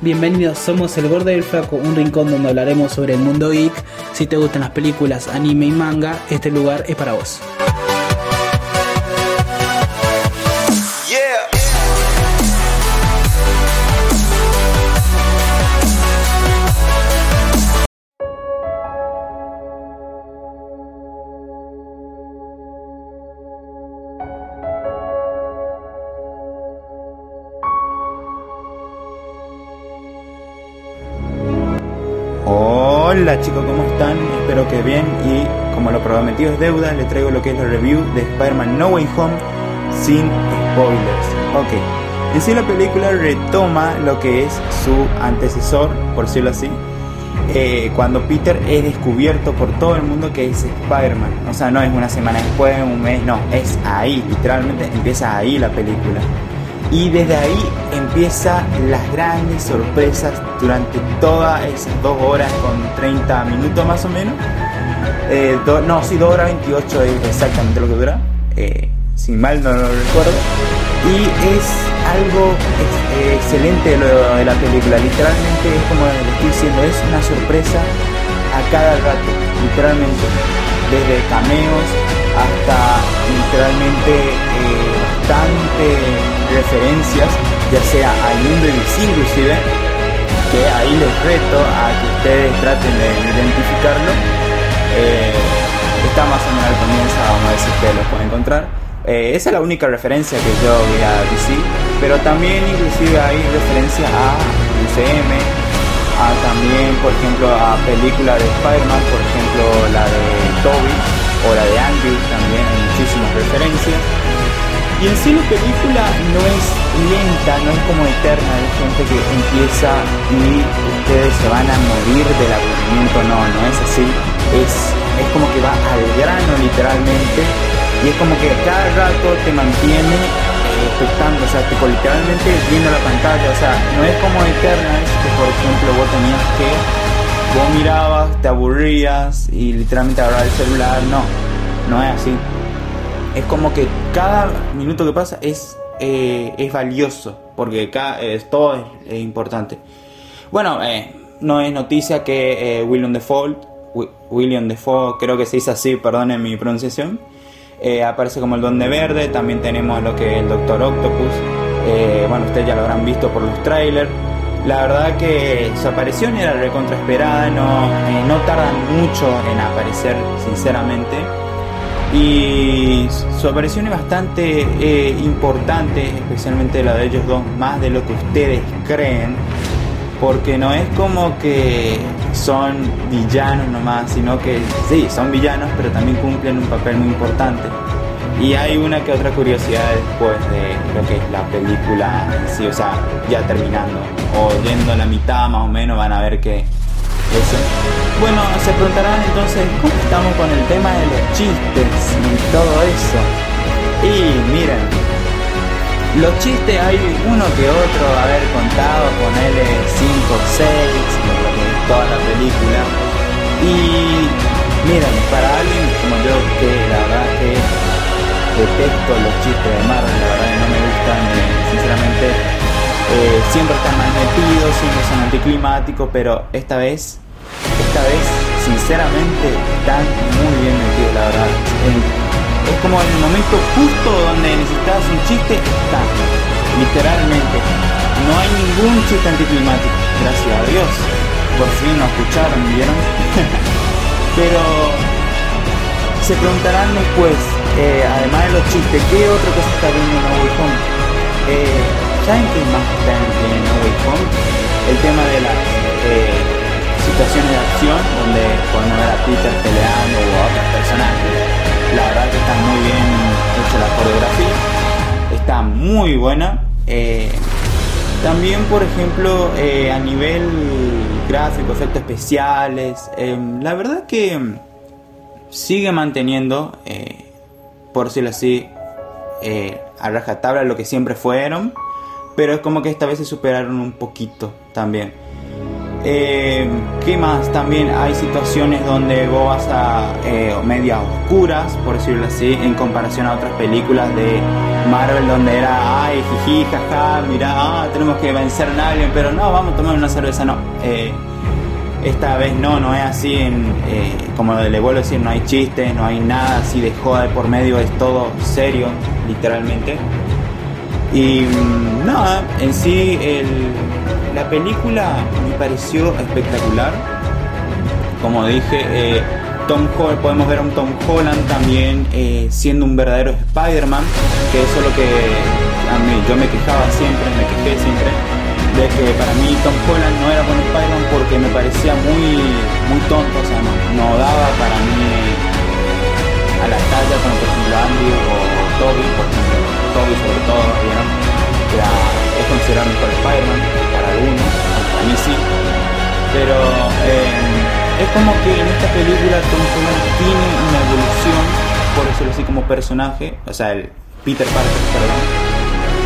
Bienvenidos, somos El Gordo y el Flaco, un rincón donde hablaremos sobre el mundo geek. Si te gustan las películas, anime y manga, este lugar es para vos. Hola chicos, ¿cómo están? Espero que bien y como lo prometido es deuda, les traigo lo que es la review de Spider-Man No Way Home sin spoilers. Ok, en sí la película retoma lo que es su antecesor, por decirlo así, eh, cuando Peter es descubierto por todo el mundo que es Spider-Man. O sea, no es una semana después, un mes, no, es ahí, literalmente empieza ahí la película. Y desde ahí empieza las grandes sorpresas durante todas esas dos horas con 30 minutos más o menos. Eh, no, sí, 2 horas 28 es exactamente lo que dura. Eh, sin mal no lo recuerdo. Y es algo eh, excelente de la película. Literalmente es como le estoy diciendo, es una sorpresa a cada rato. Literalmente. Desde cameos hasta literalmente referencias, ya sea al mundo DC inclusive, que ahí les reto a que ustedes traten de identificarlo. Eh, está más o menos al comienzo, vamos a ver si ustedes lo pueden encontrar. Eh, esa es la única referencia que yo vi a DC, pero también inclusive hay referencia a UCM, a también por ejemplo a películas de Spider-Man, por ejemplo la de Toby o la de Andrew, también hay muchísimas referencias. Y en sí la película no es lenta, no es como eterna, hay gente que empieza y ustedes se van a morir del aburrimiento, no, no es así, es, es como que va al grano literalmente. Y es como que cada rato te mantiene eh, expectando, o sea, tipo literalmente viendo la pantalla, o sea, no es como eterna, es que por ejemplo vos tenías que, vos mirabas, te aburrías y literalmente agarrar el celular, no, no es así es como que cada minuto que pasa es, eh, es valioso, porque cada, es, todo es, importante. Bueno, eh, no es noticia que eh, William Default, William Default, creo que se dice así, perdonen mi pronunciación, aparece como el Don de Verde, también tenemos lo que es el Doctor Octopus, bueno, ustedes ya lo habrán visto por los trailers. La verdad que su aparición era recontra esperada, no, no tardan mucho en aparecer, sinceramente y su aparición es bastante eh, importante, especialmente la de ellos dos, más de lo que ustedes creen, porque no es como que son villanos nomás, sino que sí, son villanos, pero también cumplen un papel muy importante. Y hay una que otra curiosidad después de lo que es la película en sí, o sea, ya terminando, o yendo a la mitad más o menos, van a ver que bueno, se preguntarán entonces, ¿cómo estamos con el tema de los chistes y todo eso? Y miren, los chistes hay uno que otro haber contado, ponerle 5 o 6, toda la película. Y miren, para alguien como yo que la verdad que detesto los chistes de Marvel, la verdad que no me gustan, eh, sinceramente eh, siempre están mal metidos, siempre son anticlimáticos, pero esta vez, esta vez, sinceramente, están muy bien metidos, la verdad. es como en el momento justo donde necesitas un chiste, está, literalmente. No hay ningún chiste anticlimático, gracias a Dios. Por fin lo escucharon, ¿vieron? pero se preguntarán después, eh, además de los chistes, ¿qué otra cosa está viendo en Home? Eh, ¿Saben qué más está en, No Way Home? El tema de las eh, situaciones de acción donde podemos ver a Peter peleando o a otros personajes. La verdad que está muy bien hecha la coreografía. Está muy buena. Eh, también, por ejemplo, eh, a nivel gráfico, efectos especiales, la verdad que sigue manteniendo, por decirlo así, a rajatabla lo que siempre fueron pero es como que esta vez se superaron un poquito también. Eh, ¿Qué más? También hay situaciones donde vos vas a eh, medias oscuras, por decirlo así, en comparación a otras películas de Marvel donde era, ay, jiji, jaja, mirá, ah, tenemos que vencer a alguien, pero no, vamos a tomar una cerveza, no. Eh, esta vez no, no es así, en, eh, como le vuelvo a decir, no hay chistes, no hay nada así de joda de por medio, es todo serio, literalmente. Y mm, nada, en sí la película me pareció espectacular. Como dije, eh, Tom Holland, podemos ver a un Tom Holland también eh, siendo un verdadero Spider-Man, que eso es lo que a mí yo me quejaba siempre, me quejé siempre, de que para mí Tom Holland no era buen Spider-Man porque me parecía muy, muy tonto, o sea, no, daba para mí a la talla como por ejemplo Andy o Toby, por ejemplo, Toby sobre todo, ¿vieron? es considerado mejor Spider-Man para algunos, para mí sí, pero... Eh, es como que en esta película Tom Holland tiene una evolución, por decirlo así, como personaje, o sea, el Peter Parker, perdón.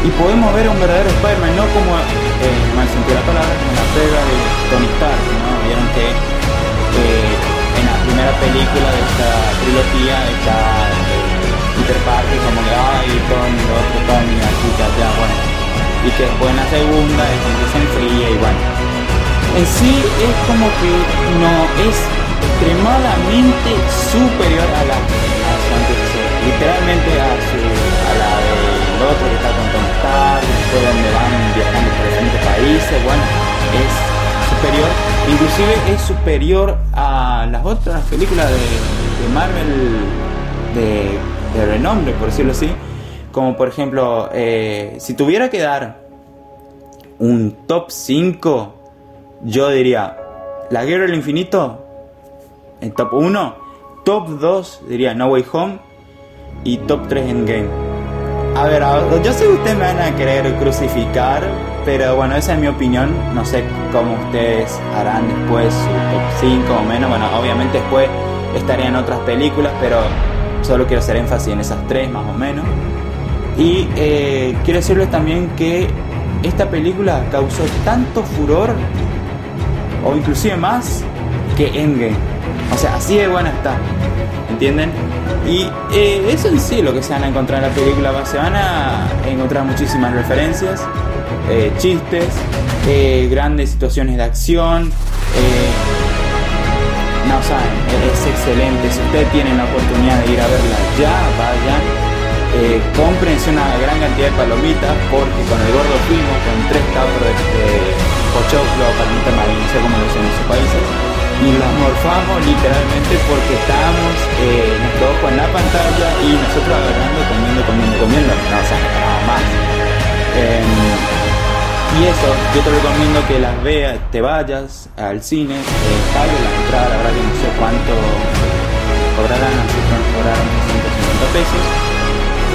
Y podemos ver a un verdadero Spider-Man, no como, eh, mal sentido la palabra, como la pega de Tony Stark, ¿no? Vieron que eh, en la primera película de esta trilogía está eh, Peter Parker como que, ay, Tony, otro Tony, aquí, ya, bueno. Y que después en la segunda es como que se enfría y bueno. En sí es como que no es extremadamente superior a la, a literalmente a, su, a la del otro que está con Tom Stark, donde van viajando por diferentes países, bueno, es superior, inclusive es superior a las otras películas de, Marvel de, renombre, por decirlo así, como por ejemplo, eh, si tuviera que dar un top 5 yo diría, La Guerra del Infinito, en top 1, top 2 diría No Way Home y top 3 Endgame. A ver, yo sé que ustedes me van a querer crucificar, pero bueno, esa es mi opinión. No sé cómo ustedes harán después su top 5 o menos. Bueno, obviamente después estarían otras películas, pero solo quiero hacer énfasis en esas tres más o menos. Y eh, quiero decirles también que esta película causó tanto furor o inclusive más que Endgame. O sea, así de buena está. ¿Entienden? Y eh, eso en sí lo que se van a encontrar en la película. Se van a encontrar muchísimas referencias, eh, chistes, grandes situaciones de acción. No saben, es excelente. Si ustedes tienen la oportunidad de ir a verla ya, vayan. cómprense una gran cantidad de palomitas porque con el gordo fuimos con tres cabros de pochoclo, palmita marina, no sé cómo lo dicen en sus países, y las morfamos literalmente porque estábamos eh, nuestro en la pantalla y nosotros agarrando, comiendo, comiendo, comiendo, no, o sea, nada más. Em, y eso, yo te recomiendo que las veas, te vayas al cine, eh, pague la entrada, la verdad que no sé cuánto cobrarán, cuánto cobrarán 150 pesos,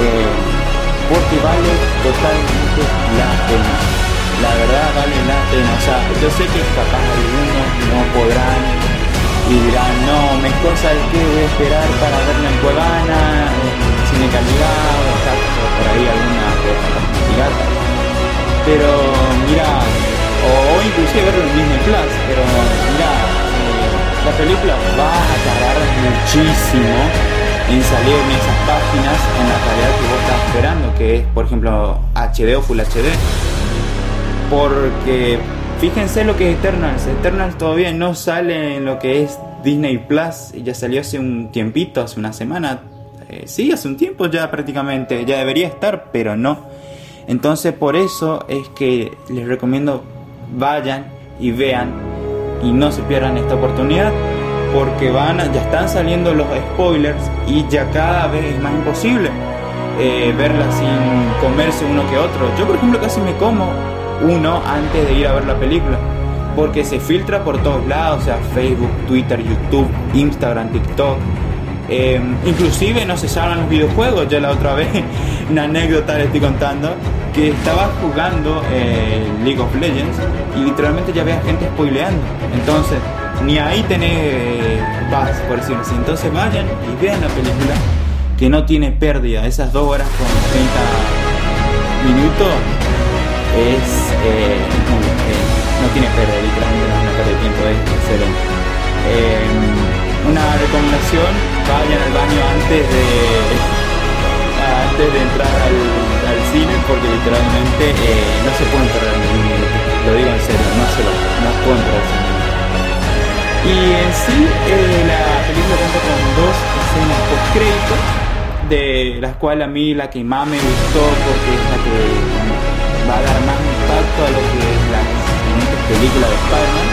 eh, porque vale totalmente la pena la verdad vale la pena. O sea, yo sé que capaz algunos no podrán y dirán, no, mejor sabes que voy a esperar para verme en Cuevana, en cine calidad, o sea, por ahí alguna pirata. Pero mira, o, inclusive verlo en Disney Plus, pero mira, eh, la película va a tardar muchísimo en salir en esas páginas en la calidad que vos estás esperando, que es por ejemplo HD o Full HD porque fíjense lo que es Eternals. Eternals todavía no sale en lo que es Disney Plus. Ya salió hace un tiempito, hace una semana. Eh, sí, hace un tiempo ya prácticamente. Ya debería estar, pero no. Entonces por eso es que les recomiendo vayan y vean y no se pierdan esta oportunidad porque van ya están saliendo los spoilers y ya cada vez es más imposible eh, verla sin comerse uno que otro. Yo por ejemplo casi me como uno antes de ir a ver la película. Porque se filtra por todos lados, o sea, Facebook, Twitter, YouTube, Instagram, TikTok. Em, inclusive no se saben los videojuegos. Ya la otra vez, una anécdota le estoy contando, que estaba jugando eh, League of Legends y literalmente ya había gente spoileando. Entonces, ni ahí tenés paz, por decirlo así. Entonces vayan y vean la película que no tiene pérdida. Esas dos horas con 30 minutos es eh, no tiene pérdida, literalmente no es una pérdida de tiempo, es excelente. Una recomendación, vayan al baño antes de antes de entrar al, cine porque literalmente eh, no se pueden perder ningún minuto. Lo digo en serio, no se lo no pueden perder Y en sí, eh, la película cuenta con dos escenas post crédito, de las cuales a mí la que más me gustó porque es la que va a dar más impacto a lo que es la siguiente película de Spider-Man,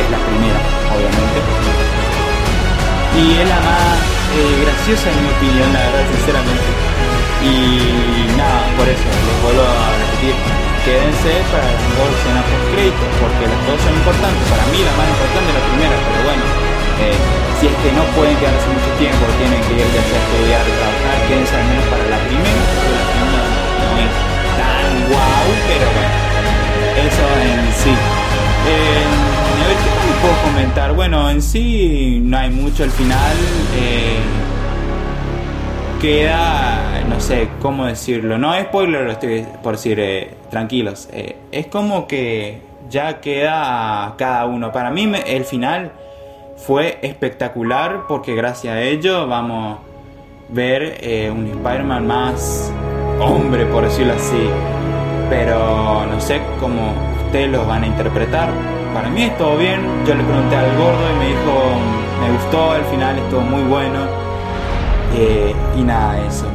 es la primera, obviamente. Y es la más eh, graciosa en mi opinión, la verdad, sinceramente. Y nada, por eso les vuelvo a repetir, quédense para las escenas post crédito, porque las dos son importantes. Para mí la más importante es la primera, pero bueno, eh, si es que no pueden quedarse mucho tiempo, tienen que ir a estudiar, trabajar, quédense al menos para la primera, porque la segunda no es tan guau, pero bueno, eso en sí. Eh, a ver, ¿qué más puedo comentar? Bueno, en sí no hay mucho al final. Eh, queda, no sé cómo decirlo, no es spoiler, lo estoy por decir, eh, tranquilos, eh, es como que ya queda cada uno. Para mí el final fue espectacular porque gracias a ello vamos a ver un Spider-Man más hombre, por decirlo así. Pero no sé cómo ustedes lo van a interpretar. Para mí estuvo bien, yo le pregunté al gordo y me dijo, me gustó, el final estuvo muy bueno eh, y nada, eso.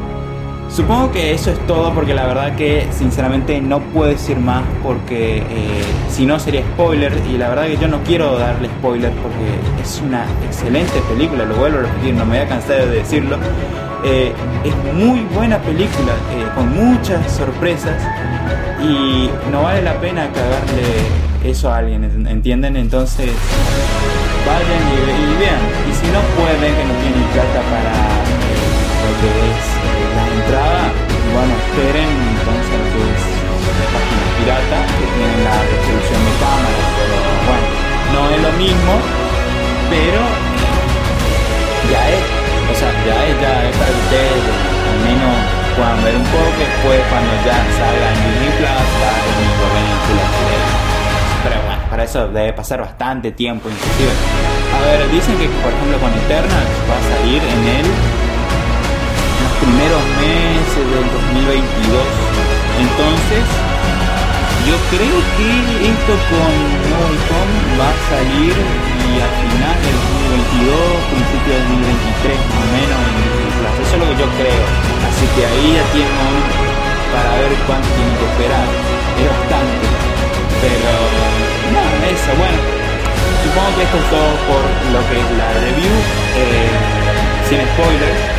Supongo que eso es todo porque la verdad que sinceramente no puedo decir más porque eh, si no sería spoiler y la verdad que yo no quiero darle spoiler porque es una excelente película, lo vuelvo a repetir, no me voy a cansar de decirlo. Eh, es muy buena película, con muchas sorpresas y no vale la pena cagarle eso a alguien, ¿entienden? Entonces vayan y, vean. Y si no pueden, que no tienen plata para lo que es eh, la entrada, bueno, esperen entonces lo que es las páginas piratas que tienen la resolución de cámara, pero bueno, no es lo mismo, pero ya es, o sea, ya es, ya es para ustedes al menos puedan ver un poco, después cuando ya salga en Disney Plus, eso debe pasar bastante tiempo inclusive. A ver, dicen que por ejemplo con Eternal va a salir en el primeros meses del 2022. Entonces, yo creo que esto con No Home va a salir y al final del 2022, principio del 2023, más o menos en Eso es lo que yo creo. Así que ahí ya tienen para ver cuánto tienen que esperar. Es bastante. Pero eso, bueno. Supongo que esto es todo por lo que es la review. Eh, sin spoilers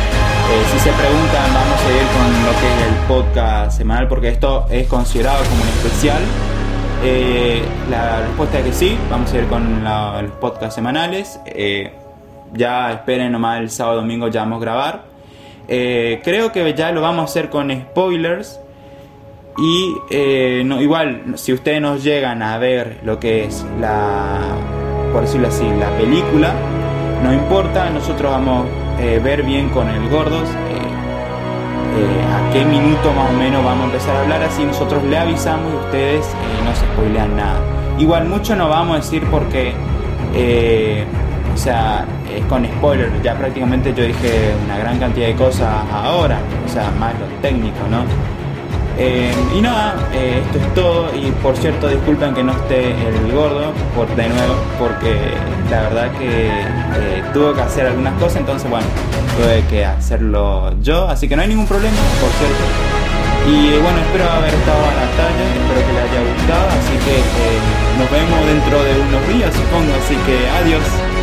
eh, si se preguntan, vamos a ir con lo que es el podcast semanal, porque esto es considerado como un especial. Eh, la respuesta es que sí, vamos a ir con los podcasts semanales. Ya esperen nomás el sábado domingo ya vamos a grabar. creo que ya lo vamos a hacer con spoilers. Y no, igual, si ustedes nos llegan a ver lo que es la, por decirlo así, la película, no importa, nosotros vamos eh, ver bien con el gordos eh, eh, a qué minuto más o menos vamos a empezar a hablar, así nosotros le avisamos y ustedes no se spoilean nada. Igual mucho no vamos a decir porque, o sea, es con spoiler, ya prácticamente yo dije una gran cantidad de cosas ahora, o sea, más lo técnico, ¿no? Eh, y nada, eh, esto es todo. Y por cierto, disculpen que no esté el gordo por, de nuevo, porque la verdad que eh, tuve que hacer algunas cosas, entonces bueno, tuve que hacerlo yo. Así que no hay ningún problema, por cierto. Y bueno, espero haber estado a la talla, espero que les haya gustado. Así que nos vemos dentro de unos días, supongo. Así que adiós.